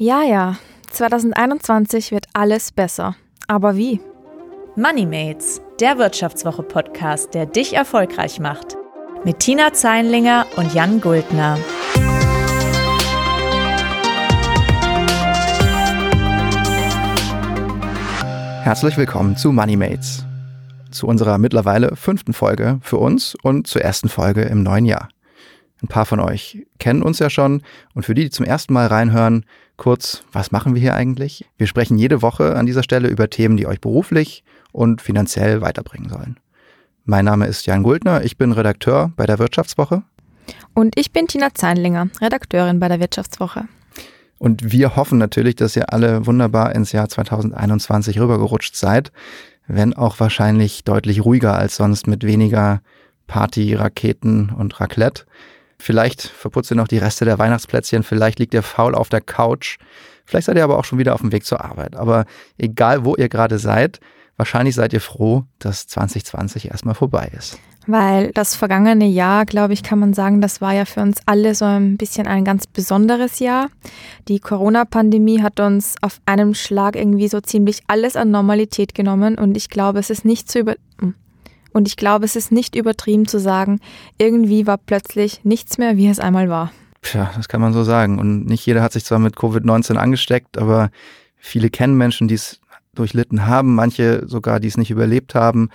Ja, ja, 2021 wird alles besser. Aber wie? Moneymates, der Wirtschaftswoche-Podcast, der dich erfolgreich macht. Mit Tina Zeinlinger und Jan Guldner. Herzlich willkommen zu Moneymates, zu unserer mittlerweile fünften Folge für uns und zur ersten Folge im neuen Jahr. Ein paar von euch kennen uns ja schon und für die, die zum ersten Mal reinhören, kurz, was machen wir hier eigentlich? Wir sprechen jede Woche an dieser Stelle über Themen, die euch beruflich und finanziell weiterbringen sollen. Mein Name ist Jan Guldner, ich bin Redakteur bei der Wirtschaftswoche. Und ich bin Tina Zeinlinger, Redakteurin bei der Wirtschaftswoche. Und wir hoffen natürlich, dass ihr alle wunderbar ins Jahr 2021 rübergerutscht seid, wenn auch wahrscheinlich deutlich ruhiger als sonst mit weniger Party, Raketen und Raclette. Vielleicht verputzt ihr noch die Reste der Weihnachtsplätzchen, vielleicht liegt ihr faul auf der Couch, vielleicht seid ihr aber auch schon wieder auf dem Weg zur Arbeit. Aber egal, wo ihr gerade seid, wahrscheinlich seid ihr froh, dass 2020 erstmal vorbei ist. Weil das vergangene Jahr, glaube ich, kann man sagen, das war ja für uns alle so ein bisschen ein ganz besonderes Jahr. Die Corona-Pandemie hat uns auf einem Schlag irgendwie so ziemlich alles an Normalität genommen und ich glaube, es ist nicht zu über hm. Und ich glaube, es ist nicht übertrieben zu sagen, irgendwie war plötzlich nichts mehr, wie es einmal war. Tja, das kann man so sagen. Und nicht jeder hat sich zwar mit Covid-19 angesteckt, aber viele kennen Menschen, die es durchlitten haben, manche sogar, die es nicht überlebt haben.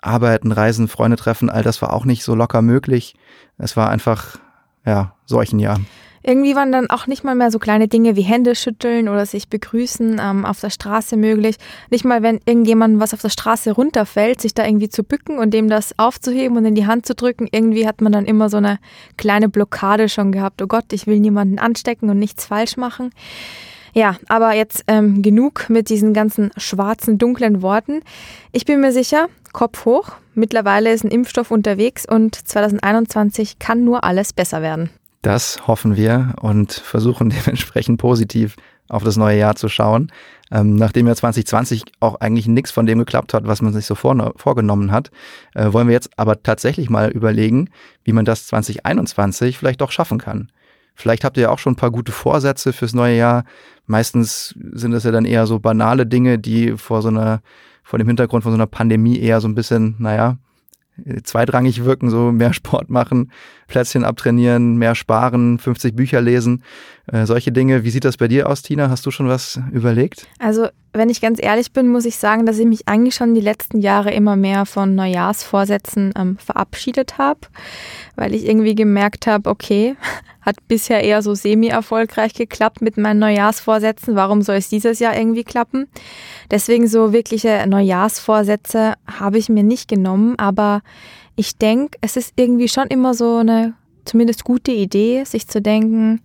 Arbeiten, Reisen, Freunde treffen, all das war auch nicht so locker möglich. Es war einfach, ja, solchen Jahr. Irgendwie waren dann auch nicht mal mehr so kleine Dinge wie Hände schütteln oder sich begrüßen ähm, auf der Straße möglich. Nicht mal, wenn irgendjemand was auf der Straße runterfällt, sich da irgendwie zu bücken und dem das aufzuheben und in die Hand zu drücken. Irgendwie hat man dann immer so eine kleine Blockade schon gehabt. Oh Gott, ich will niemanden anstecken und nichts falsch machen. Ja, aber jetzt ähm, genug mit diesen ganzen schwarzen, dunklen Worten. Ich bin mir sicher, Kopf hoch. Mittlerweile ist ein Impfstoff unterwegs und 2021 kann nur alles besser werden. Das hoffen wir und versuchen dementsprechend positiv auf das neue Jahr zu schauen. Ähm, nachdem ja 2020 auch eigentlich nichts von dem geklappt hat, was man sich so vor, vorgenommen hat, äh, wollen wir jetzt aber tatsächlich mal überlegen, wie man das 2021 vielleicht doch schaffen kann. Vielleicht habt ihr ja auch schon ein paar gute Vorsätze fürs neue Jahr. Meistens sind es ja dann eher so banale Dinge, die vor so einer, vor dem Hintergrund von so einer Pandemie eher so ein bisschen, naja, zweitrangig wirken, so mehr Sport machen, Plätzchen abtrainieren, mehr sparen, 50 Bücher lesen, äh, solche Dinge. Wie sieht das bei dir aus, Tina? Hast du schon was überlegt? Also, wenn ich ganz ehrlich bin, muss ich sagen, dass ich mich eigentlich schon die letzten Jahre immer mehr von Neujahrsvorsätzen ähm, verabschiedet habe, weil ich irgendwie gemerkt habe, okay, hat bisher eher so semi-erfolgreich geklappt mit meinen Neujahrsvorsätzen. Warum soll es dieses Jahr irgendwie klappen? Deswegen so wirkliche Neujahrsvorsätze habe ich mir nicht genommen, aber ich denke, es ist irgendwie schon immer so eine zumindest gute Idee, sich zu denken,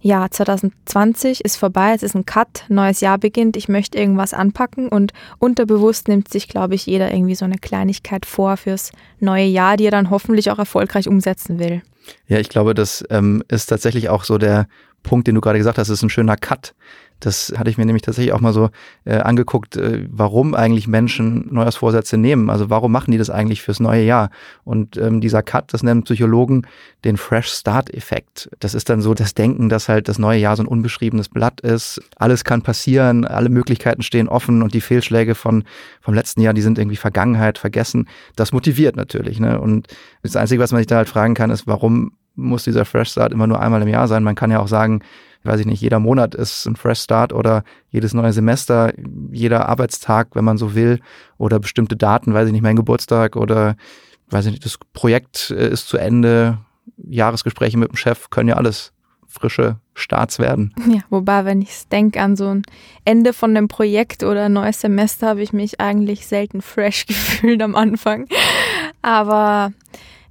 ja, 2020 ist vorbei, es ist ein Cut, neues Jahr beginnt, ich möchte irgendwas anpacken und unterbewusst nimmt sich, glaube ich, jeder irgendwie so eine Kleinigkeit vor fürs neue Jahr, die er dann hoffentlich auch erfolgreich umsetzen will. Ja, ich glaube, das ähm, ist tatsächlich auch so der Punkt, den du gerade gesagt hast, ist ein schöner Cut. Das hatte ich mir nämlich tatsächlich auch mal so äh, angeguckt, äh, warum eigentlich Menschen Neujahrsvorsätze nehmen. Also warum machen die das eigentlich fürs neue Jahr? Und ähm, dieser Cut, das nennen Psychologen den Fresh Start Effekt. Das ist dann so das Denken, dass halt das neue Jahr so ein unbeschriebenes Blatt ist. Alles kann passieren, alle Möglichkeiten stehen offen und die Fehlschläge von vom letzten Jahr, die sind irgendwie Vergangenheit, vergessen. Das motiviert natürlich. Ne? Und das Einzige, was man sich da halt fragen kann, ist, warum muss dieser Fresh Start immer nur einmal im Jahr sein? Man kann ja auch sagen, weiß ich nicht, jeder Monat ist ein Fresh Start oder jedes neue Semester, jeder Arbeitstag, wenn man so will, oder bestimmte Daten, weiß ich nicht, mein Geburtstag oder weiß ich nicht, das Projekt äh, ist zu Ende, Jahresgespräche mit dem Chef können ja alles frische Starts werden. Ja, wobei, wenn ich denke an so ein Ende von einem Projekt oder ein neues Semester, habe ich mich eigentlich selten fresh gefühlt am Anfang. Aber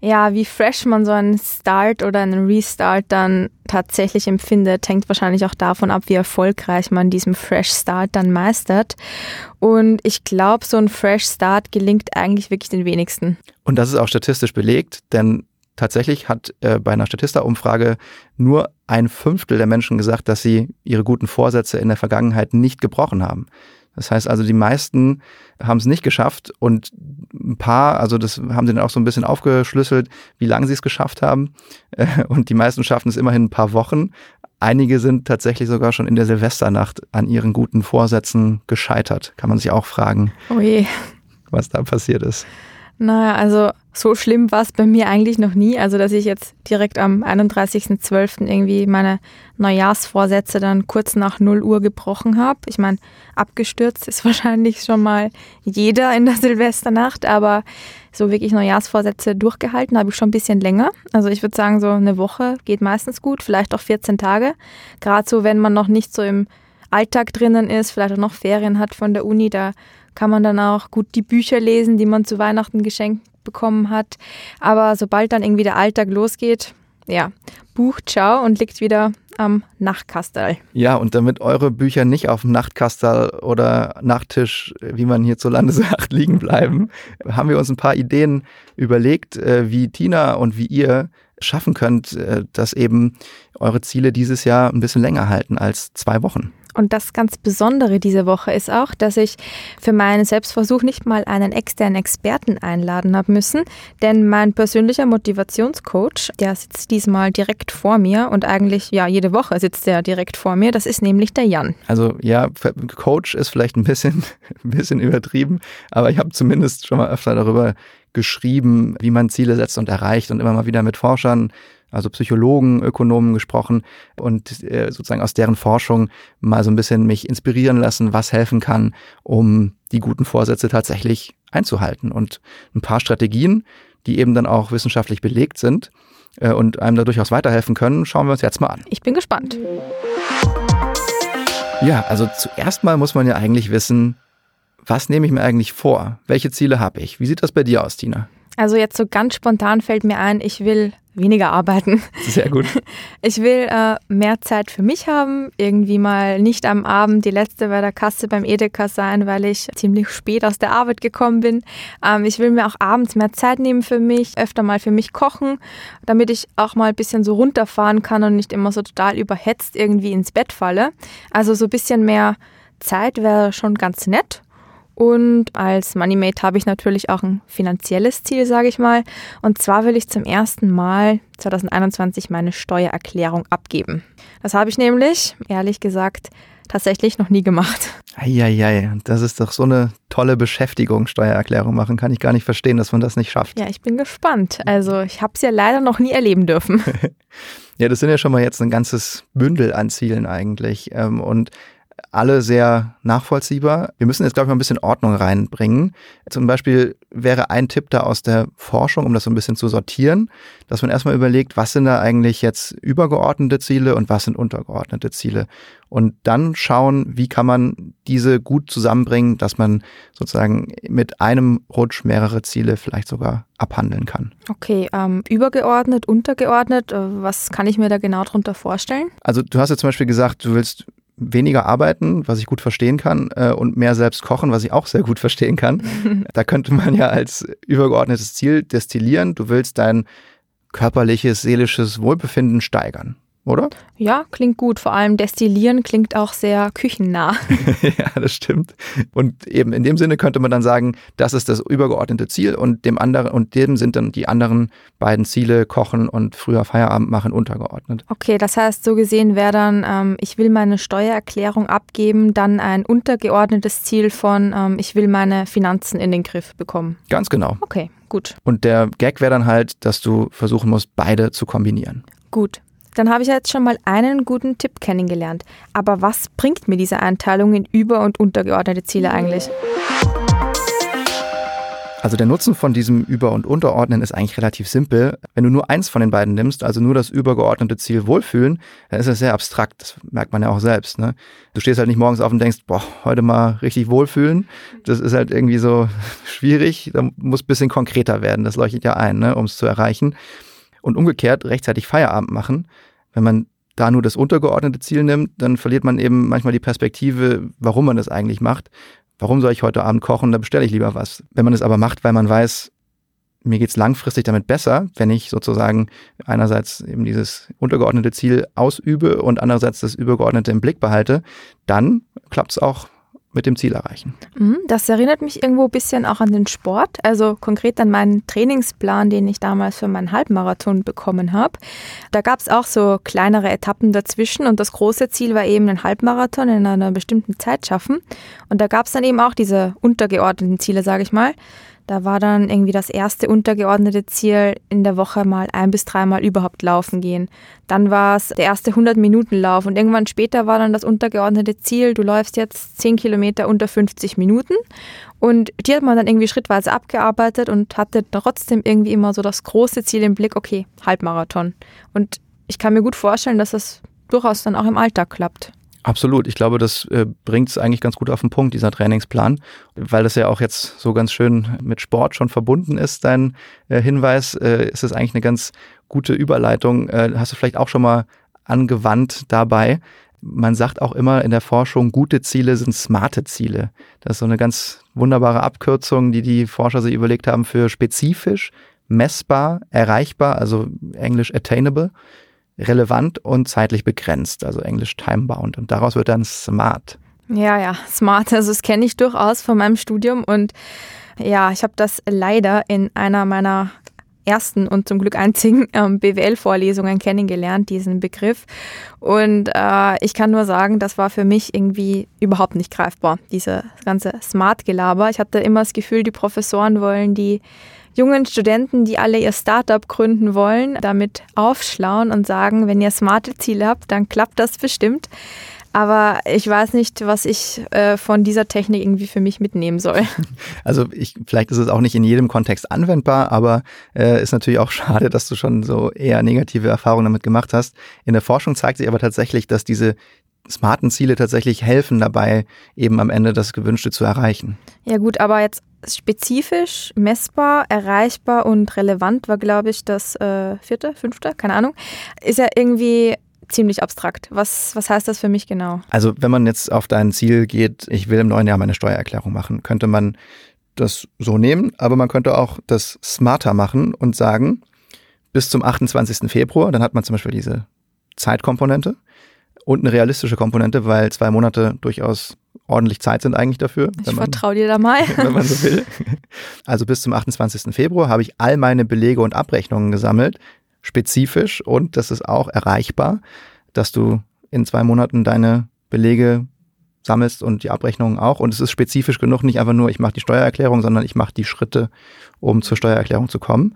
ja, wie fresh man so einen Start oder einen Restart dann tatsächlich empfindet, hängt wahrscheinlich auch davon ab, wie erfolgreich man diesen Fresh Start dann meistert. Und ich glaube, so ein Fresh Start gelingt eigentlich wirklich den wenigsten. Und das ist auch statistisch belegt, denn tatsächlich hat äh, bei einer Statista-Umfrage nur ein Fünftel der Menschen gesagt, dass sie ihre guten Vorsätze in der Vergangenheit nicht gebrochen haben. Das heißt also, die meisten haben es nicht geschafft und ein paar, also das haben sie dann auch so ein bisschen aufgeschlüsselt, wie lange sie es geschafft haben. Und die meisten schaffen es immerhin ein paar Wochen. einige sind tatsächlich sogar schon in der Silvesternacht an ihren guten Vorsätzen gescheitert. Kann man sich auch fragen, Oh was da passiert ist. Naja, also so schlimm war es bei mir eigentlich noch nie. Also, dass ich jetzt direkt am 31.12. irgendwie meine Neujahrsvorsätze dann kurz nach 0 Uhr gebrochen habe. Ich meine, abgestürzt ist wahrscheinlich schon mal jeder in der Silvesternacht, aber so wirklich Neujahrsvorsätze durchgehalten habe ich schon ein bisschen länger. Also ich würde sagen, so eine Woche geht meistens gut, vielleicht auch 14 Tage. Gerade so, wenn man noch nicht so im Alltag drinnen ist, vielleicht auch noch Ferien hat von der Uni, da kann man dann auch gut die Bücher lesen, die man zu Weihnachten geschenkt bekommen hat. Aber sobald dann irgendwie der Alltag losgeht, ja, Buch, ciao und liegt wieder am Nachtkastel. Ja, und damit eure Bücher nicht auf dem Nachtkastel oder Nachttisch, wie man hierzulande sagt, liegen bleiben, haben wir uns ein paar Ideen überlegt, äh, wie Tina und wie ihr schaffen könnt, äh, dass eben eure Ziele dieses Jahr ein bisschen länger halten als zwei Wochen. Und das ganz Besondere diese Woche ist auch, dass ich für meinen Selbstversuch nicht mal einen externen Experten einladen habe müssen, denn mein persönlicher Motivationscoach, der sitzt diesmal direkt vor mir und eigentlich, ja, jede Woche sitzt er direkt vor mir. Das ist nämlich der Jan. Also ja, Coach ist vielleicht ein bisschen, ein bisschen übertrieben, aber ich habe zumindest schon mal öfter darüber geschrieben, wie man Ziele setzt und erreicht und immer mal wieder mit Forschern also Psychologen, Ökonomen gesprochen und äh, sozusagen aus deren Forschung mal so ein bisschen mich inspirieren lassen, was helfen kann, um die guten Vorsätze tatsächlich einzuhalten. Und ein paar Strategien, die eben dann auch wissenschaftlich belegt sind äh, und einem da durchaus weiterhelfen können, schauen wir uns jetzt mal an. Ich bin gespannt. Ja, also zuerst mal muss man ja eigentlich wissen, was nehme ich mir eigentlich vor? Welche Ziele habe ich? Wie sieht das bei dir aus, Tina? Also jetzt so ganz spontan fällt mir ein, ich will weniger arbeiten. Sehr gut. Ich will äh, mehr Zeit für mich haben, irgendwie mal nicht am Abend die letzte bei der Kasse beim Edeka sein, weil ich ziemlich spät aus der Arbeit gekommen bin. Ähm, ich will mir auch abends mehr Zeit nehmen für mich, öfter mal für mich kochen, damit ich auch mal ein bisschen so runterfahren kann und nicht immer so total überhetzt irgendwie ins Bett falle. Also so ein bisschen mehr Zeit wäre schon ganz nett. Und als Moneymate habe ich natürlich auch ein finanzielles Ziel, sage ich mal. Und zwar will ich zum ersten Mal 2021 meine Steuererklärung abgeben. Das habe ich nämlich, ehrlich gesagt, tatsächlich noch nie gemacht. Eieiei, das ist doch so eine tolle Beschäftigung, Steuererklärung machen. Kann ich gar nicht verstehen, dass man das nicht schafft. Ja, ich bin gespannt. Also ich habe es ja leider noch nie erleben dürfen. ja, das sind ja schon mal jetzt ein ganzes Bündel an Zielen eigentlich. Ähm, und alle sehr nachvollziehbar. Wir müssen jetzt, glaube ich, mal ein bisschen Ordnung reinbringen. Zum Beispiel wäre ein Tipp da aus der Forschung, um das so ein bisschen zu sortieren, dass man erstmal überlegt, was sind da eigentlich jetzt übergeordnete Ziele und was sind untergeordnete Ziele. Und dann schauen, wie kann man diese gut zusammenbringen, dass man sozusagen mit einem Rutsch mehrere Ziele vielleicht sogar abhandeln kann. Okay, ähm, übergeordnet, untergeordnet, äh, was kann ich mir da genau darunter vorstellen? Also du hast ja zum Beispiel gesagt, du willst weniger arbeiten, was ich gut verstehen kann, äh, und mehr selbst kochen, was ich auch sehr gut verstehen kann. da könnte man ja als übergeordnetes Ziel destillieren, du willst dein körperliches, seelisches Wohlbefinden steigern oder? Ja, klingt gut. Vor allem destillieren klingt auch sehr küchennah. ja, das stimmt. Und eben in dem Sinne könnte man dann sagen, das ist das übergeordnete Ziel und dem anderen und dem sind dann die anderen beiden Ziele Kochen und früher Feierabend machen untergeordnet. Okay, das heißt so gesehen wäre dann, ähm, ich will meine Steuererklärung abgeben, dann ein untergeordnetes Ziel von, ähm, ich will meine Finanzen in den Griff bekommen. Ganz genau. Okay, gut. Und der Gag wäre dann halt, dass du versuchen musst, beide zu kombinieren. Gut. Dann habe ich jetzt schon mal einen guten Tipp kennengelernt. Aber was bringt mir diese Einteilung in über- und untergeordnete Ziele eigentlich? Also der Nutzen von diesem Über- und Unterordnen ist eigentlich relativ simpel. Wenn du nur eins von den beiden nimmst, also nur das übergeordnete Ziel Wohlfühlen, dann ist das sehr abstrakt. Das merkt man ja auch selbst. Ne? Du stehst halt nicht morgens auf und denkst, boah, heute mal richtig wohlfühlen. Das ist halt irgendwie so schwierig. Da muss ein bisschen konkreter werden. Das leuchtet ja ein, ne, um es zu erreichen. Und umgekehrt rechtzeitig Feierabend machen. Wenn man da nur das untergeordnete Ziel nimmt, dann verliert man eben manchmal die Perspektive, warum man das eigentlich macht. Warum soll ich heute Abend kochen? Da bestelle ich lieber was. Wenn man es aber macht, weil man weiß, mir geht's langfristig damit besser, wenn ich sozusagen einerseits eben dieses untergeordnete Ziel ausübe und andererseits das übergeordnete im Blick behalte, dann klappt es auch mit dem Ziel erreichen. Mhm, das erinnert mich irgendwo ein bisschen auch an den Sport, also konkret an meinen Trainingsplan, den ich damals für meinen Halbmarathon bekommen habe. Da gab es auch so kleinere Etappen dazwischen und das große Ziel war eben ein Halbmarathon in einer bestimmten Zeit schaffen. Und da gab es dann eben auch diese untergeordneten Ziele, sage ich mal. Da war dann irgendwie das erste untergeordnete Ziel, in der Woche mal ein bis dreimal überhaupt laufen gehen. Dann war es der erste 100-Minuten-Lauf und irgendwann später war dann das untergeordnete Ziel, du läufst jetzt 10 Kilometer unter 50 Minuten. Und die hat man dann irgendwie schrittweise abgearbeitet und hatte trotzdem irgendwie immer so das große Ziel im Blick, okay, Halbmarathon. Und ich kann mir gut vorstellen, dass das durchaus dann auch im Alltag klappt. Absolut. Ich glaube, das äh, bringt es eigentlich ganz gut auf den Punkt, dieser Trainingsplan, weil das ja auch jetzt so ganz schön mit Sport schon verbunden ist, dein äh, Hinweis. Äh, ist es eigentlich eine ganz gute Überleitung. Äh, hast du vielleicht auch schon mal angewandt dabei. Man sagt auch immer in der Forschung, gute Ziele sind smarte Ziele. Das ist so eine ganz wunderbare Abkürzung, die die Forscher sich überlegt haben für spezifisch, messbar, erreichbar, also englisch attainable relevant und zeitlich begrenzt, also englisch time-bound. Und daraus wird dann smart. Ja, ja, smart. Also das kenne ich durchaus von meinem Studium. Und ja, ich habe das leider in einer meiner ersten und zum Glück einzigen ähm, BWL-Vorlesungen kennengelernt, diesen Begriff. Und äh, ich kann nur sagen, das war für mich irgendwie überhaupt nicht greifbar, diese ganze Smart-Gelaber. Ich hatte immer das Gefühl, die Professoren wollen die jungen Studenten, die alle ihr Startup gründen wollen, damit aufschlauen und sagen, wenn ihr smarte Ziele habt, dann klappt das bestimmt. Aber ich weiß nicht, was ich äh, von dieser Technik irgendwie für mich mitnehmen soll. Also ich, vielleicht ist es auch nicht in jedem Kontext anwendbar, aber äh, ist natürlich auch schade, dass du schon so eher negative Erfahrungen damit gemacht hast. In der Forschung zeigt sich aber tatsächlich, dass diese smarten Ziele tatsächlich helfen dabei, eben am Ende das Gewünschte zu erreichen. Ja gut, aber jetzt spezifisch, messbar, erreichbar und relevant war, glaube ich, das äh, vierte, fünfte, keine Ahnung, ist ja irgendwie ziemlich abstrakt. Was, was heißt das für mich genau? Also wenn man jetzt auf dein Ziel geht, ich will im neuen Jahr meine Steuererklärung machen, könnte man das so nehmen, aber man könnte auch das smarter machen und sagen, bis zum 28. Februar, dann hat man zum Beispiel diese Zeitkomponente und eine realistische Komponente, weil zwei Monate durchaus ordentlich Zeit sind eigentlich dafür. Ich vertraue dir da mal. wenn man so will. Also bis zum 28. Februar habe ich all meine Belege und Abrechnungen gesammelt, spezifisch und das ist auch erreichbar, dass du in zwei Monaten deine Belege sammelst und die Abrechnungen auch. Und es ist spezifisch genug, nicht einfach nur, ich mache die Steuererklärung, sondern ich mache die Schritte, um zur Steuererklärung zu kommen.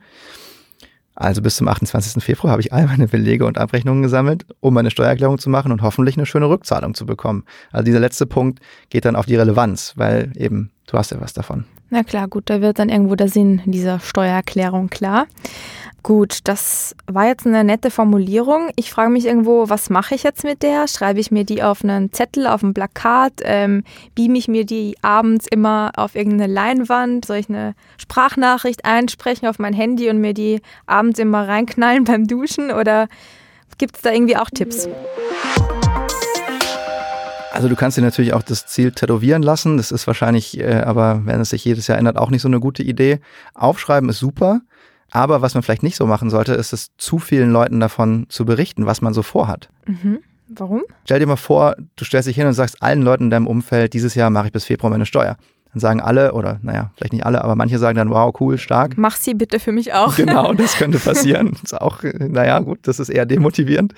Also bis zum 28. Februar habe ich all meine Belege und Abrechnungen gesammelt, um meine Steuererklärung zu machen und hoffentlich eine schöne Rückzahlung zu bekommen. Also dieser letzte Punkt geht dann auf die Relevanz, weil eben du hast ja was davon. Na klar, gut, da wird dann irgendwo der Sinn dieser Steuererklärung klar. Gut, das war jetzt eine nette Formulierung. Ich frage mich irgendwo, was mache ich jetzt mit der? Schreibe ich mir die auf einen Zettel, auf ein Plakat? Ähm, beame ich mir die abends immer auf irgendeine Leinwand? Soll ich eine Sprachnachricht einsprechen auf mein Handy und mir die abends immer reinknallen beim Duschen? Oder gibt es da irgendwie auch Tipps? Also du kannst dir natürlich auch das Ziel tätowieren lassen. Das ist wahrscheinlich, äh, aber wenn es sich jedes Jahr ändert, auch nicht so eine gute Idee. Aufschreiben ist super. Aber was man vielleicht nicht so machen sollte, ist es zu vielen Leuten davon zu berichten, was man so vorhat. Mhm. Warum? Stell dir mal vor, du stellst dich hin und sagst allen Leuten in deinem Umfeld, dieses Jahr mache ich bis Februar meine Steuer. Dann sagen alle, oder naja, vielleicht nicht alle, aber manche sagen dann, wow, cool, stark. Mach sie bitte für mich auch. Genau, das könnte passieren. ist auch, naja, gut, das ist eher demotivierend.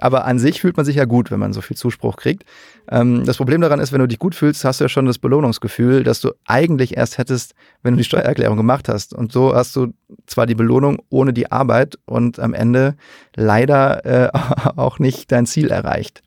Aber an sich fühlt man sich ja gut, wenn man so viel Zuspruch kriegt. Ähm, das Problem daran ist, wenn du dich gut fühlst, hast du ja schon das Belohnungsgefühl, dass du eigentlich erst hättest, wenn du die Steuererklärung gemacht hast. Und so hast du zwar die Belohnung ohne die Arbeit und am Ende leider äh, auch nicht dein Ziel erreicht.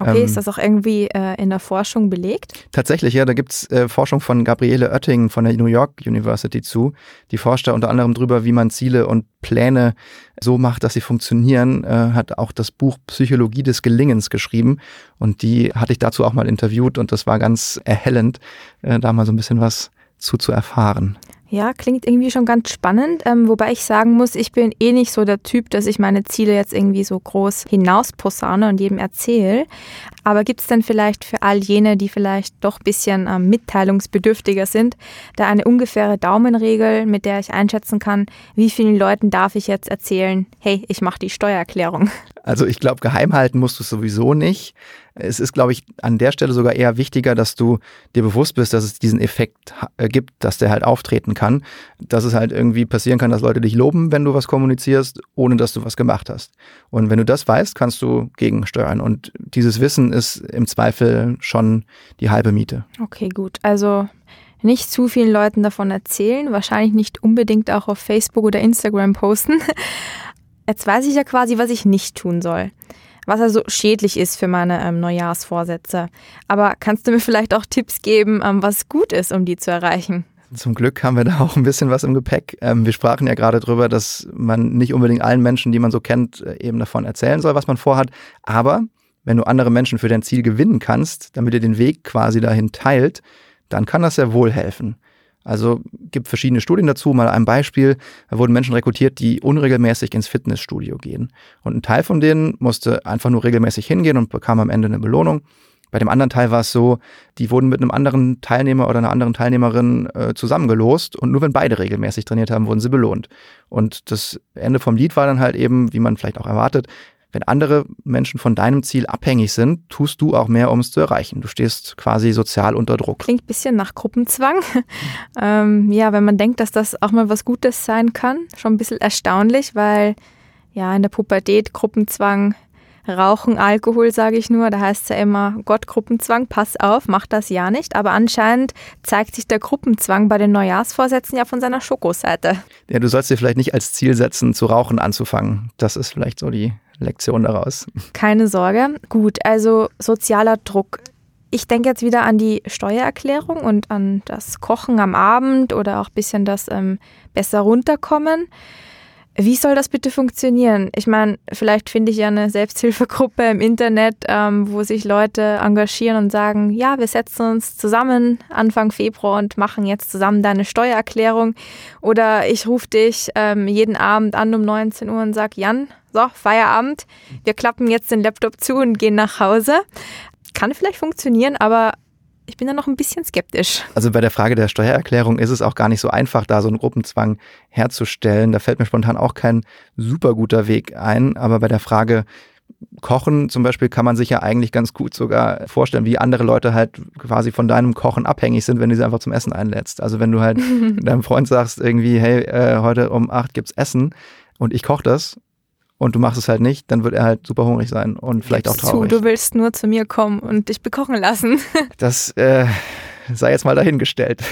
Okay, ähm, ist das auch irgendwie äh, in der Forschung belegt? Tatsächlich, ja. Da gibt's äh, Forschung von Gabriele Oetting von der New York University zu. Die forscht da unter anderem drüber, wie man Ziele und Pläne so macht, dass sie funktionieren. Äh, hat auch das Buch Psychologie des Gelingens geschrieben. Und die hatte ich dazu auch mal interviewt und das war ganz erhellend, äh, da mal so ein bisschen was zu, zu erfahren. Ja, klingt irgendwie schon ganz spannend, ähm, wobei ich sagen muss, ich bin eh nicht so der Typ, dass ich meine Ziele jetzt irgendwie so groß hinausposane und jedem erzähle. Aber gibt es denn vielleicht für all jene, die vielleicht doch ein bisschen ähm, mitteilungsbedürftiger sind, da eine ungefähre Daumenregel, mit der ich einschätzen kann, wie vielen Leuten darf ich jetzt erzählen, hey, ich mache die Steuererklärung? Also ich glaube, geheim halten musst du es sowieso nicht. Es ist, glaube ich, an der Stelle sogar eher wichtiger, dass du dir bewusst bist, dass es diesen Effekt äh, gibt, dass der halt auftreten kann. Dass es halt irgendwie passieren kann, dass Leute dich loben, wenn du was kommunizierst, ohne dass du was gemacht hast. Und wenn du das weißt, kannst du gegensteuern. Und dieses Wissen ist im Zweifel schon die halbe Miete. Okay, gut. Also nicht zu vielen Leuten davon erzählen, wahrscheinlich nicht unbedingt auch auf Facebook oder Instagram posten. Jetzt weiß ich ja quasi, was ich nicht tun soll. Was also schädlich ist für meine ähm, Neujahrsvorsätze. Aber kannst du mir vielleicht auch Tipps geben, ähm, was gut ist, um die zu erreichen? Zum Glück haben wir da auch ein bisschen was im Gepäck. Ähm, wir sprachen ja gerade drüber, dass man nicht unbedingt allen Menschen, die man so kennt, äh, eben davon erzählen soll, was man vorhat. Aber wenn du andere Menschen für dein Ziel gewinnen kannst, damit ihr den Weg quasi dahin teilt, dann kann das sehr wohl helfen. Also gibt verschiedene Studien dazu. Mal ein Beispiel, da wurden Menschen rekrutiert, die unregelmäßig ins Fitnessstudio gehen. Und ein Teil von denen musste einfach nur regelmäßig hingehen und bekam am Ende eine Belohnung. Bei dem anderen Teil war es so, die wurden mit einem anderen Teilnehmer oder einer anderen Teilnehmerin äh, zusammengelost und nur wenn beide regelmäßig trainiert haben, wurden sie belohnt. Und das Ende vom Lied war dann halt eben, wie man vielleicht auch erwartet, wenn andere Menschen von deinem Ziel abhängig sind, tust du auch mehr, um es zu erreichen. Du stehst quasi sozial unter Druck. Klingt ein bisschen nach Gruppenzwang. ähm, ja, wenn man denkt, dass das auch mal was Gutes sein kann, schon ein bisschen erstaunlich, weil ja in der Pubertät Gruppenzwang Rauchen, Alkohol, sage ich nur. Da heißt es ja immer, Gott, Gruppenzwang, pass auf, mach das ja nicht. Aber anscheinend zeigt sich der Gruppenzwang bei den Neujahrsvorsätzen ja von seiner Schokoseite. Ja, du sollst dir vielleicht nicht als Ziel setzen, zu rauchen anzufangen. Das ist vielleicht so die Lektion daraus. Keine Sorge. Gut, also sozialer Druck. Ich denke jetzt wieder an die Steuererklärung und an das Kochen am Abend oder auch ein bisschen das ähm, besser runterkommen. Wie soll das bitte funktionieren? Ich meine, vielleicht finde ich ja eine Selbsthilfegruppe im Internet, ähm, wo sich Leute engagieren und sagen, ja, wir setzen uns zusammen Anfang Februar und machen jetzt zusammen deine Steuererklärung. Oder ich rufe dich ähm, jeden Abend an um 19 Uhr und sage, Jan, so, Feierabend, wir klappen jetzt den Laptop zu und gehen nach Hause. Kann vielleicht funktionieren, aber ich bin da noch ein bisschen skeptisch. Also bei der Frage der Steuererklärung ist es auch gar nicht so einfach, da so einen Gruppenzwang herzustellen. Da fällt mir spontan auch kein super guter Weg ein. Aber bei der Frage Kochen zum Beispiel kann man sich ja eigentlich ganz gut sogar vorstellen, wie andere Leute halt quasi von deinem Kochen abhängig sind, wenn du sie einfach zum Essen einlädst. Also wenn du halt deinem Freund sagst irgendwie, hey, äh, heute um acht gibt's Essen und ich koche das, und du machst es halt nicht, dann wird er halt super hungrig sein und vielleicht auch traurig. Zu, du willst nur zu mir kommen und dich bekochen lassen. Das äh, sei jetzt mal dahingestellt.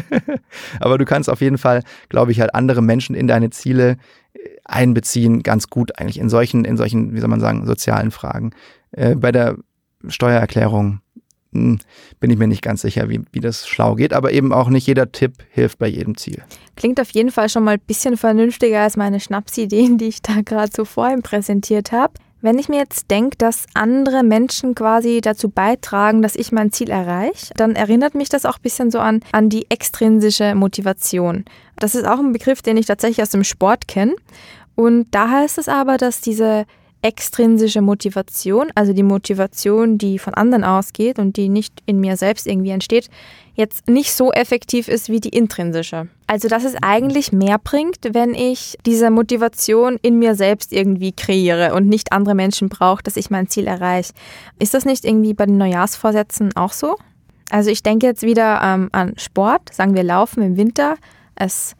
Aber du kannst auf jeden Fall, glaube ich, halt andere Menschen in deine Ziele äh, einbeziehen, ganz gut eigentlich in solchen, in solchen, wie soll man sagen, sozialen Fragen. Äh, bei der Steuererklärung bin ich mir nicht ganz sicher, wie, wie das schlau geht, aber eben auch nicht jeder Tipp hilft bei jedem Ziel. Klingt auf jeden Fall schon mal ein bisschen vernünftiger als meine Schnapsideen, die ich da gerade so vorhin präsentiert habe. Wenn ich mir jetzt denke, dass andere Menschen quasi dazu beitragen, dass ich mein Ziel erreiche, dann erinnert mich das auch ein bisschen so an, an die extrinsische Motivation. Das ist auch ein Begriff, den ich tatsächlich aus dem Sport kenne. Und da heißt es aber, dass diese extrinsische Motivation, also die Motivation, die von anderen ausgeht und die nicht in mir selbst irgendwie entsteht, jetzt nicht so effektiv ist wie die intrinsische. Also dass es eigentlich mehr bringt, wenn ich diese Motivation in mir selbst irgendwie kreiere und nicht andere Menschen brauche, dass ich mein Ziel erreiche. Ist das nicht irgendwie bei den Neujahrsvorsätzen auch so? Also ich denke jetzt wieder ähm, an Sport, sagen wir Laufen im Winter. Es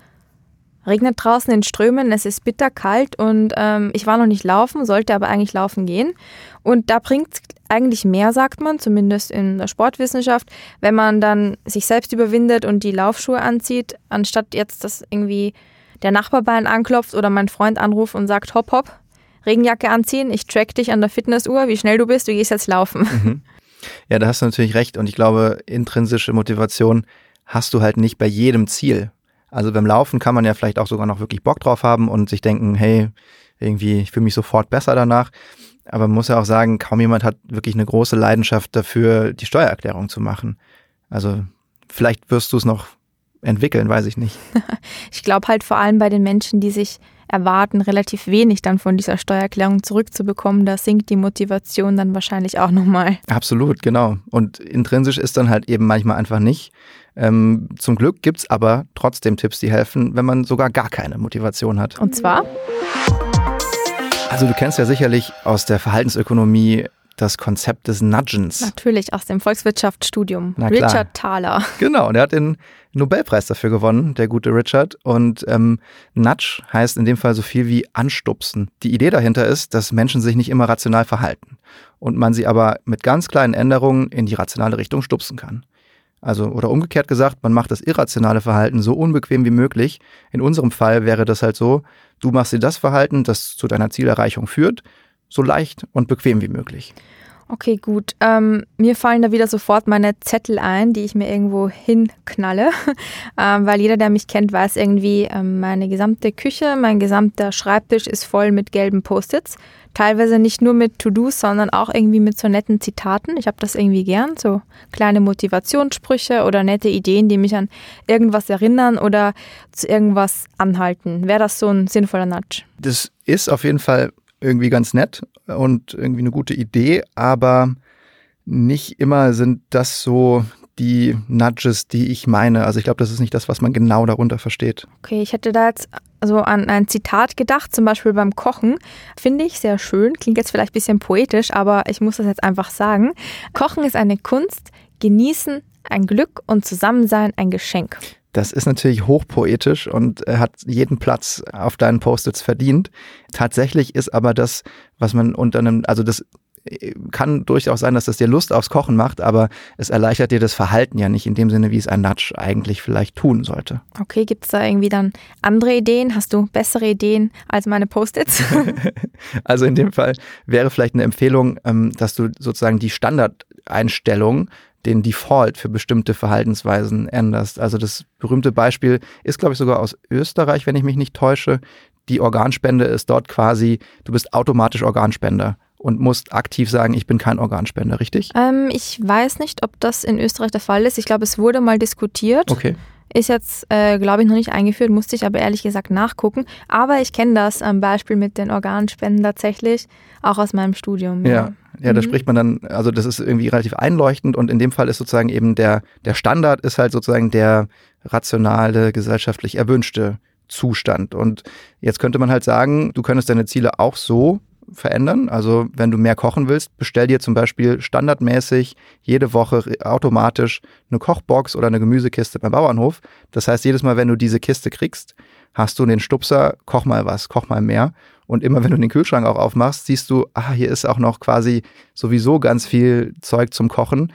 regnet draußen in Strömen, es ist bitterkalt und ähm, ich war noch nicht laufen, sollte aber eigentlich laufen gehen. Und da bringt es eigentlich mehr, sagt man, zumindest in der Sportwissenschaft, wenn man dann sich selbst überwindet und die Laufschuhe anzieht, anstatt jetzt, dass irgendwie der Nachbarbein anklopft oder mein Freund anruft und sagt, hopp, hopp, Regenjacke anziehen, ich track dich an der Fitnessuhr, wie schnell du bist, du gehst jetzt laufen. Mhm. Ja, da hast du natürlich recht. Und ich glaube, intrinsische Motivation hast du halt nicht bei jedem Ziel. Also beim Laufen kann man ja vielleicht auch sogar noch wirklich Bock drauf haben und sich denken, hey, irgendwie, ich fühle mich sofort besser danach. Aber man muss ja auch sagen, kaum jemand hat wirklich eine große Leidenschaft dafür, die Steuererklärung zu machen. Also vielleicht wirst du es noch entwickeln, weiß ich nicht. ich glaube halt vor allem bei den Menschen, die sich erwarten, relativ wenig dann von dieser Steuererklärung zurückzubekommen, da sinkt die Motivation dann wahrscheinlich auch nochmal. Absolut, genau. Und intrinsisch ist dann halt eben manchmal einfach nicht. Ähm, zum Glück gibt es aber trotzdem Tipps, die helfen, wenn man sogar gar keine Motivation hat. Und zwar? Also du kennst ja sicherlich aus der Verhaltensökonomie das Konzept des Nudgens. Natürlich aus dem Volkswirtschaftsstudium. Richard Thaler. Genau, und er hat den Nobelpreis dafür gewonnen, der gute Richard. Und ähm, Nudge heißt in dem Fall so viel wie anstupsen. Die Idee dahinter ist, dass Menschen sich nicht immer rational verhalten und man sie aber mit ganz kleinen Änderungen in die rationale Richtung stupsen kann. Also, oder umgekehrt gesagt, man macht das irrationale Verhalten so unbequem wie möglich. In unserem Fall wäre das halt so, du machst dir das Verhalten, das zu deiner Zielerreichung führt, so leicht und bequem wie möglich. Okay, gut. Ähm, mir fallen da wieder sofort meine Zettel ein, die ich mir irgendwo hinknalle, ähm, weil jeder, der mich kennt, weiß irgendwie, ähm, meine gesamte Küche, mein gesamter Schreibtisch ist voll mit gelben Post-its. Teilweise nicht nur mit To-Dos, sondern auch irgendwie mit so netten Zitaten. Ich habe das irgendwie gern, so kleine Motivationssprüche oder nette Ideen, die mich an irgendwas erinnern oder zu irgendwas anhalten. Wäre das so ein sinnvoller Nudge? Das ist auf jeden Fall irgendwie ganz nett und irgendwie eine gute Idee, aber nicht immer sind das so die Nudges, die ich meine. Also ich glaube, das ist nicht das, was man genau darunter versteht. Okay, ich hätte da jetzt so an ein Zitat gedacht, zum Beispiel beim Kochen. Finde ich sehr schön, klingt jetzt vielleicht ein bisschen poetisch, aber ich muss das jetzt einfach sagen. Kochen ist eine Kunst, genießen ein Glück und Zusammensein ein Geschenk. Das ist natürlich hochpoetisch und hat jeden Platz auf deinen Post-its verdient. Tatsächlich ist aber das, was man unter einem, also das kann durchaus sein, dass das dir Lust aufs Kochen macht, aber es erleichtert dir das Verhalten ja nicht in dem Sinne, wie es ein Nudge eigentlich vielleicht tun sollte. Okay, gibt es da irgendwie dann andere Ideen? Hast du bessere Ideen als meine Post-its? also in dem Fall wäre vielleicht eine Empfehlung, ähm, dass du sozusagen die Standardeinstellung den Default für bestimmte Verhaltensweisen änderst. Also das berühmte Beispiel ist, glaube ich, sogar aus Österreich, wenn ich mich nicht täusche. Die Organspende ist dort quasi, du bist automatisch Organspender und musst aktiv sagen, ich bin kein Organspender, richtig? Ähm, ich weiß nicht, ob das in Österreich der Fall ist. Ich glaube, es wurde mal diskutiert. Okay. Ist jetzt, äh, glaube ich, noch nicht eingeführt, musste ich aber ehrlich gesagt nachgucken. Aber ich kenne das am Beispiel mit den Organspenden tatsächlich, auch aus meinem Studium. Ja, ja, ja da mhm. spricht man dann, also das ist irgendwie relativ einleuchtend und in dem Fall ist sozusagen eben der, der Standard ist halt sozusagen der rationale, gesellschaftlich erwünschte Zustand. Und jetzt könnte man halt sagen, du könntest deine Ziele auch so verändern. Also wenn du mehr kochen willst, bestell dir zum Beispiel standardmäßig jede Woche automatisch eine Kochbox oder eine Gemüsekiste beim Bauernhof. Das heißt, jedes Mal, wenn du diese Kiste kriegst, hast du den Stupser, koch mal was, koch mal mehr. Und immer wenn du den Kühlschrank auch aufmachst, siehst du, ah, hier ist auch noch quasi sowieso ganz viel Zeug zum Kochen.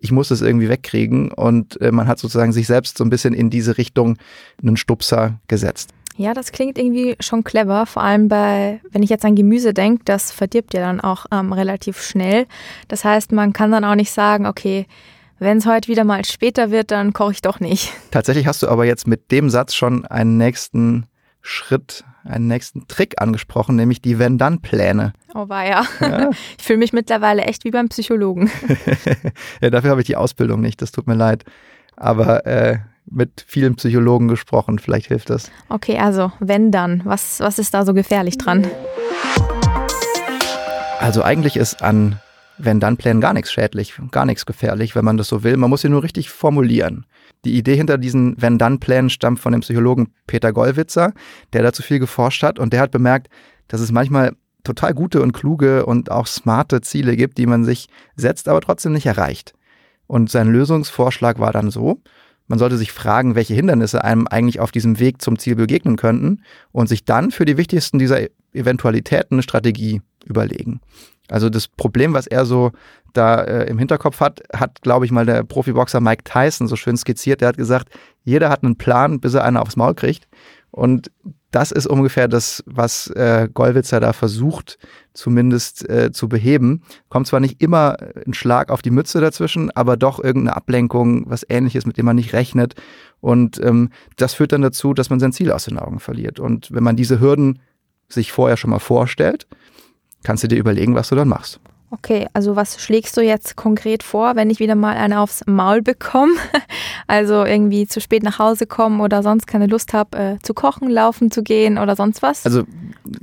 Ich muss es irgendwie wegkriegen. Und äh, man hat sozusagen sich selbst so ein bisschen in diese Richtung einen Stupser gesetzt. Ja, das klingt irgendwie schon clever, vor allem bei, wenn ich jetzt an Gemüse denke, das verdirbt ja dann auch ähm, relativ schnell. Das heißt, man kann dann auch nicht sagen, okay, wenn es heute wieder mal später wird, dann koche ich doch nicht. Tatsächlich hast du aber jetzt mit dem Satz schon einen nächsten Schritt, einen nächsten Trick angesprochen, nämlich die Wenn-Dann-Pläne. Oh war ja. ja. Ich fühle mich mittlerweile echt wie beim Psychologen. ja, dafür habe ich die Ausbildung nicht, das tut mir leid. Aber äh, mit vielen Psychologen gesprochen. Vielleicht hilft das. Okay, also wenn dann, was, was ist da so gefährlich dran? Also eigentlich ist an Wenn-Dann-Plänen gar nichts schädlich, gar nichts gefährlich, wenn man das so will. Man muss sie nur richtig formulieren. Die Idee hinter diesen Wenn-Dann-Plänen stammt von dem Psychologen Peter Gollwitzer, der dazu viel geforscht hat und der hat bemerkt, dass es manchmal total gute und kluge und auch smarte Ziele gibt, die man sich setzt, aber trotzdem nicht erreicht. Und sein Lösungsvorschlag war dann so, man sollte sich fragen, welche Hindernisse einem eigentlich auf diesem Weg zum Ziel begegnen könnten und sich dann für die wichtigsten dieser Eventualitäten eine Strategie überlegen. Also das Problem, was er so da äh, im Hinterkopf hat, hat, glaube ich, mal der Profiboxer Mike Tyson so schön skizziert. Der hat gesagt, jeder hat einen Plan, bis er einen aufs Maul kriegt. Und das ist ungefähr das, was äh, Gollwitzer da versucht, zumindest äh, zu beheben. Kommt zwar nicht immer ein Schlag auf die Mütze dazwischen, aber doch irgendeine Ablenkung, was ähnliches, mit dem man nicht rechnet. Und ähm, das führt dann dazu, dass man sein Ziel aus den Augen verliert. Und wenn man diese Hürden sich vorher schon mal vorstellt, kannst du dir überlegen, was du dann machst. Okay, also was schlägst du jetzt konkret vor, wenn ich wieder mal eine aufs Maul bekomme? Also irgendwie zu spät nach Hause kommen oder sonst keine Lust habe äh, zu kochen, laufen zu gehen oder sonst was? Also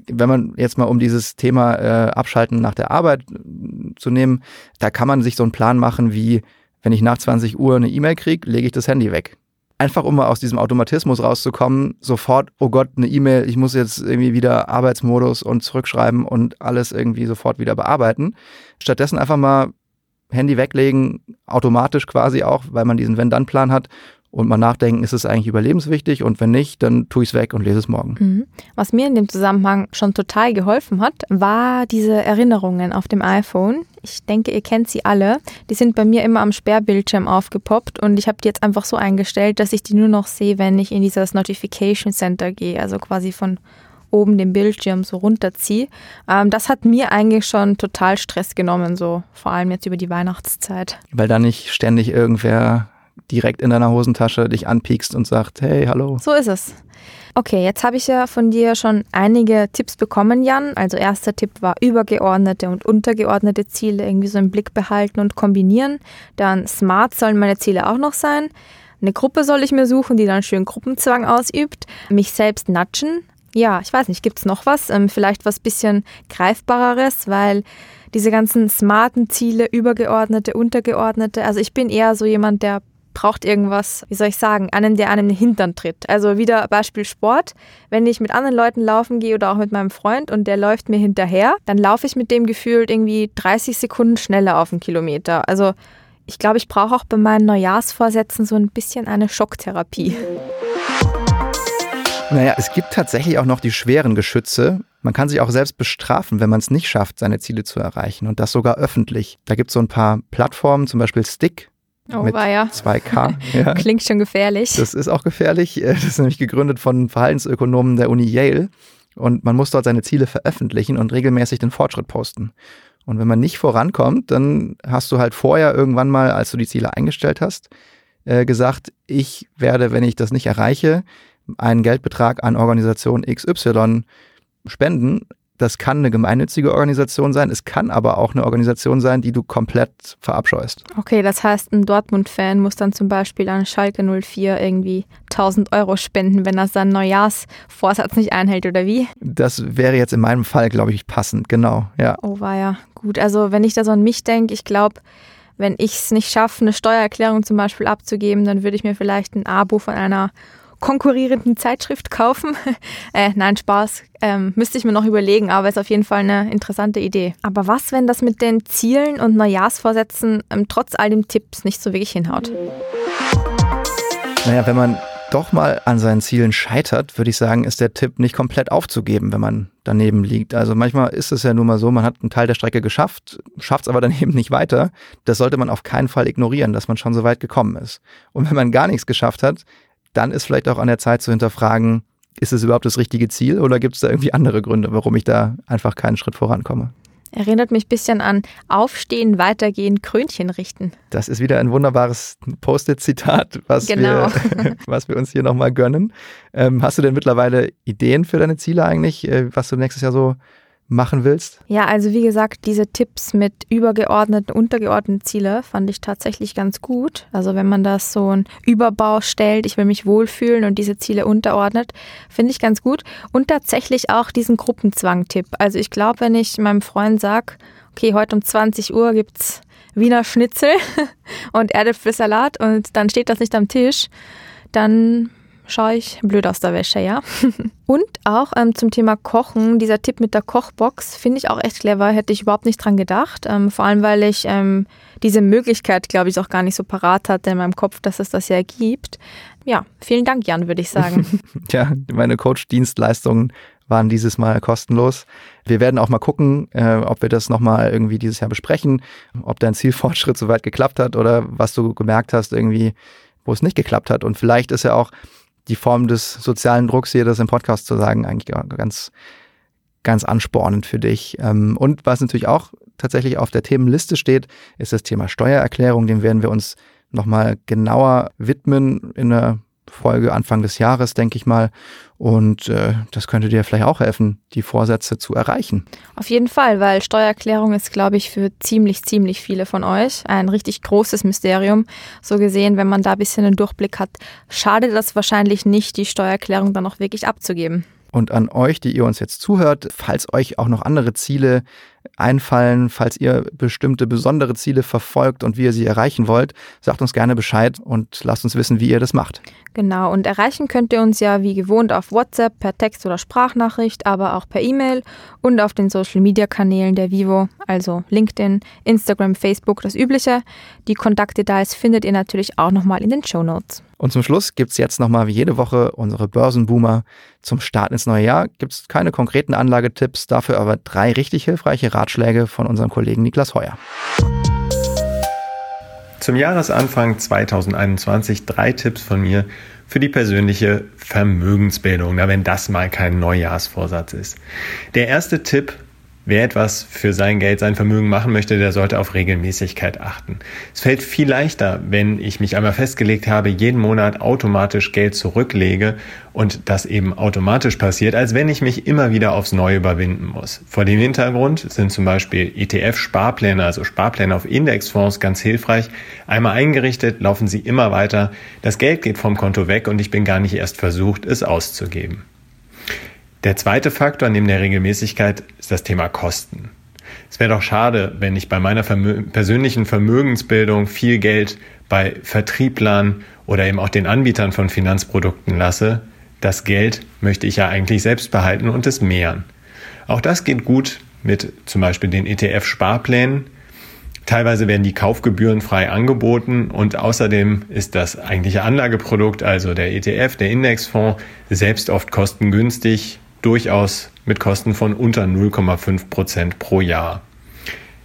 wenn man jetzt mal um dieses Thema äh, Abschalten nach der Arbeit äh, zu nehmen, da kann man sich so einen Plan machen wie, wenn ich nach 20 Uhr eine E-Mail kriege, lege ich das Handy weg. Einfach um mal aus diesem Automatismus rauszukommen, sofort, oh Gott, eine E-Mail, ich muss jetzt irgendwie wieder Arbeitsmodus und zurückschreiben und alles irgendwie sofort wieder bearbeiten. Stattdessen einfach mal Handy weglegen, automatisch quasi auch, weil man diesen Wenn-Dann-Plan hat und mal nachdenken, ist es eigentlich überlebenswichtig und wenn nicht, dann tue ich es weg und lese es morgen. Mhm. Was mir in dem Zusammenhang schon total geholfen hat, war diese Erinnerungen auf dem iPhone. Ich denke, ihr kennt sie alle. Die sind bei mir immer am Sperrbildschirm aufgepoppt und ich habe die jetzt einfach so eingestellt, dass ich die nur noch sehe, wenn ich in dieses Notification Center gehe, also quasi von oben den Bildschirm so runterziehe. Ähm, das hat mir eigentlich schon total Stress genommen, so vor allem jetzt über die Weihnachtszeit. Weil da nicht ständig irgendwer direkt in deiner Hosentasche dich anpiekst und sagt, hey, hallo. So ist es. Okay, jetzt habe ich ja von dir schon einige Tipps bekommen, Jan. Also erster Tipp war übergeordnete und untergeordnete Ziele irgendwie so im Blick behalten und kombinieren. Dann smart sollen meine Ziele auch noch sein. Eine Gruppe soll ich mir suchen, die dann schön Gruppenzwang ausübt. Mich selbst natschen. Ja, ich weiß nicht, gibt es noch was? Ähm, vielleicht was bisschen greifbareres, weil diese ganzen smarten Ziele, übergeordnete, untergeordnete, also ich bin eher so jemand, der braucht irgendwas, wie soll ich sagen, einen, der einem in den Hintern tritt. Also wieder Beispiel Sport. Wenn ich mit anderen Leuten laufen gehe oder auch mit meinem Freund und der läuft mir hinterher, dann laufe ich mit dem gefühlt irgendwie 30 Sekunden schneller auf einen Kilometer. Also ich glaube, ich brauche auch bei meinen Neujahrsvorsätzen so ein bisschen eine Schocktherapie. Naja, es gibt tatsächlich auch noch die schweren Geschütze. Man kann sich auch selbst bestrafen, wenn man es nicht schafft, seine Ziele zu erreichen. Und das sogar öffentlich. Da gibt es so ein paar Plattformen, zum Beispiel Stick, Oh, mit ja. 2K. Ja. Klingt schon gefährlich. Das ist auch gefährlich. Das ist nämlich gegründet von Verhaltensökonomen der Uni Yale. Und man muss dort seine Ziele veröffentlichen und regelmäßig den Fortschritt posten. Und wenn man nicht vorankommt, dann hast du halt vorher irgendwann mal, als du die Ziele eingestellt hast, äh, gesagt, ich werde, wenn ich das nicht erreiche, einen Geldbetrag an Organisation XY spenden, das kann eine gemeinnützige Organisation sein, es kann aber auch eine Organisation sein, die du komplett verabscheust. Okay, das heißt, ein Dortmund-Fan muss dann zum Beispiel an Schalke 04 irgendwie 1000 Euro spenden, wenn er seinen Neujahrsvorsatz nicht einhält, oder wie? Das wäre jetzt in meinem Fall, glaube ich, passend, genau, ja. Oh, war ja gut. Also, wenn ich da so an mich denke, ich glaube, wenn ich es nicht schaffe, eine Steuererklärung zum Beispiel abzugeben, dann würde ich mir vielleicht ein Abo von einer konkurrierenden Zeitschrift kaufen. äh, nein, Spaß. Ähm, müsste ich mir noch überlegen, aber ist auf jeden Fall eine interessante Idee. Aber was, wenn das mit den Zielen und Neujahrsvorsätzen ähm, trotz all dem Tipps nicht so wirklich hinhaut? Naja, wenn man doch mal an seinen Zielen scheitert, würde ich sagen, ist der Tipp nicht komplett aufzugeben, wenn man daneben liegt. Also manchmal ist es ja nun mal so, man hat einen Teil der Strecke geschafft, schafft es aber daneben nicht weiter. Das sollte man auf keinen Fall ignorieren, dass man schon so weit gekommen ist. Und wenn man gar nichts geschafft hat, dann ist vielleicht auch an der Zeit zu hinterfragen, ist es überhaupt das richtige Ziel oder gibt es da irgendwie andere Gründe, warum ich da einfach keinen Schritt vorankomme? Erinnert mich ein bisschen an Aufstehen, weitergehen, Krönchen richten. Das ist wieder ein wunderbares Post-it-Zitat, was, genau. wir, was wir uns hier nochmal gönnen. Ähm, hast du denn mittlerweile Ideen für deine Ziele eigentlich, äh, was du nächstes Jahr so machen willst? Ja, also wie gesagt, diese Tipps mit übergeordneten, untergeordneten Ziele fand ich tatsächlich ganz gut. Also wenn man das so ein Überbau stellt, ich will mich wohlfühlen und diese Ziele unterordnet, finde ich ganz gut. Und tatsächlich auch diesen Gruppenzwang-Tipp. Also ich glaube, wenn ich meinem Freund sage, okay, heute um 20 Uhr gibt's Wiener Schnitzel und Erdäpfelsalat und dann steht das nicht am Tisch, dann schaue ich blöd aus der Wäsche, ja. Und auch ähm, zum Thema Kochen, dieser Tipp mit der Kochbox finde ich auch echt clever, hätte ich überhaupt nicht dran gedacht. Ähm, vor allem, weil ich ähm, diese Möglichkeit, glaube ich, auch gar nicht so parat hatte in meinem Kopf, dass es das ja gibt. Ja, vielen Dank, Jan, würde ich sagen. ja, meine Coach-Dienstleistungen waren dieses Mal kostenlos. Wir werden auch mal gucken, äh, ob wir das nochmal irgendwie dieses Jahr besprechen, ob dein Zielfortschritt soweit geklappt hat oder was du gemerkt hast, irgendwie, wo es nicht geklappt hat. Und vielleicht ist ja auch die Form des sozialen Drucks hier, das im Podcast zu sagen, eigentlich ganz, ganz anspornend für dich. Ähm, und was natürlich auch tatsächlich auf der Themenliste steht, ist das Thema Steuererklärung. Dem werden wir uns nochmal genauer widmen in der Folge Anfang des Jahres, denke ich mal. Und äh, das könnte dir vielleicht auch helfen, die Vorsätze zu erreichen. Auf jeden Fall, weil Steuererklärung ist, glaube ich, für ziemlich, ziemlich viele von euch ein richtig großes Mysterium. So gesehen, wenn man da ein bisschen einen Durchblick hat, schadet das wahrscheinlich nicht, die Steuererklärung dann auch wirklich abzugeben. Und an euch, die ihr uns jetzt zuhört, falls euch auch noch andere Ziele einfallen, falls ihr bestimmte besondere Ziele verfolgt und wie ihr sie erreichen wollt, sagt uns gerne Bescheid und lasst uns wissen, wie ihr das macht. Genau, und erreichen könnt ihr uns ja wie gewohnt auf WhatsApp, per Text oder Sprachnachricht, aber auch per E-Mail und auf den Social-Media-Kanälen der Vivo, also LinkedIn, Instagram, Facebook, das Übliche. Die Kontaktdetails findet ihr natürlich auch nochmal in den Show Notes. Und zum Schluss gibt es jetzt nochmal wie jede Woche unsere Börsenboomer. Zum Start ins neue Jahr gibt es keine konkreten Anlagetipps, dafür aber drei richtig hilfreiche Ratschläge von unserem Kollegen Niklas Heuer. Zum Jahresanfang 2021 drei Tipps von mir für die persönliche Vermögensbildung, wenn das mal kein Neujahrsvorsatz ist. Der erste Tipp Wer etwas für sein Geld, sein Vermögen machen möchte, der sollte auf Regelmäßigkeit achten. Es fällt viel leichter, wenn ich mich einmal festgelegt habe, jeden Monat automatisch Geld zurücklege und das eben automatisch passiert, als wenn ich mich immer wieder aufs Neue überwinden muss. Vor dem Hintergrund sind zum Beispiel ETF-Sparpläne, also Sparpläne auf Indexfonds ganz hilfreich. Einmal eingerichtet, laufen sie immer weiter. Das Geld geht vom Konto weg und ich bin gar nicht erst versucht, es auszugeben. Der zweite Faktor neben der Regelmäßigkeit das Thema Kosten. Es wäre doch schade, wenn ich bei meiner Vermö persönlichen Vermögensbildung viel Geld bei Vertrieblern oder eben auch den Anbietern von Finanzprodukten lasse. Das Geld möchte ich ja eigentlich selbst behalten und es mehren. Auch das geht gut mit zum Beispiel den ETF-Sparplänen. Teilweise werden die Kaufgebühren frei angeboten und außerdem ist das eigentliche Anlageprodukt, also der ETF, der Indexfonds, selbst oft kostengünstig, durchaus mit Kosten von unter 0,5 Prozent pro Jahr.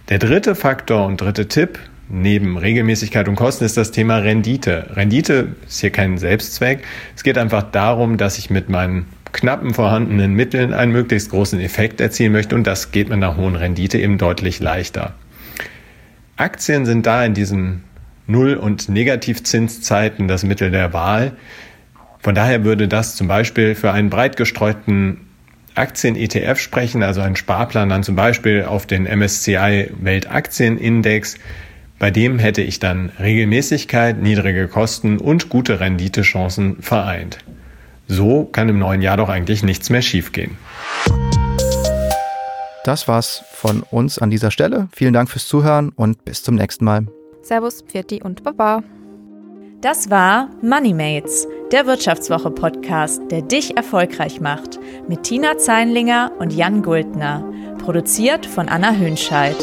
Der dritte Faktor und dritte Tipp neben Regelmäßigkeit und Kosten ist das Thema Rendite. Rendite ist hier kein Selbstzweck. Es geht einfach darum, dass ich mit meinen knappen vorhandenen Mitteln einen möglichst großen Effekt erzielen möchte und das geht mit einer hohen Rendite eben deutlich leichter. Aktien sind da in diesen Null- und Negativzinszeiten das Mittel der Wahl. Von daher würde das zum Beispiel für einen breit gestreuten Aktien-ETF sprechen, also einen Sparplan dann zum Beispiel auf den MSCI Weltaktienindex. Bei dem hätte ich dann Regelmäßigkeit, niedrige Kosten und gute Renditechancen vereint. So kann im neuen Jahr doch eigentlich nichts mehr schiefgehen. Das war's von uns an dieser Stelle. Vielen Dank fürs Zuhören und bis zum nächsten Mal. Servus, Pfirti und Baba. Das war MoneyMates, der Wirtschaftswoche-Podcast, der dich erfolgreich macht, mit Tina Zeinlinger und Jan Guldner, produziert von Anna Hönscheid.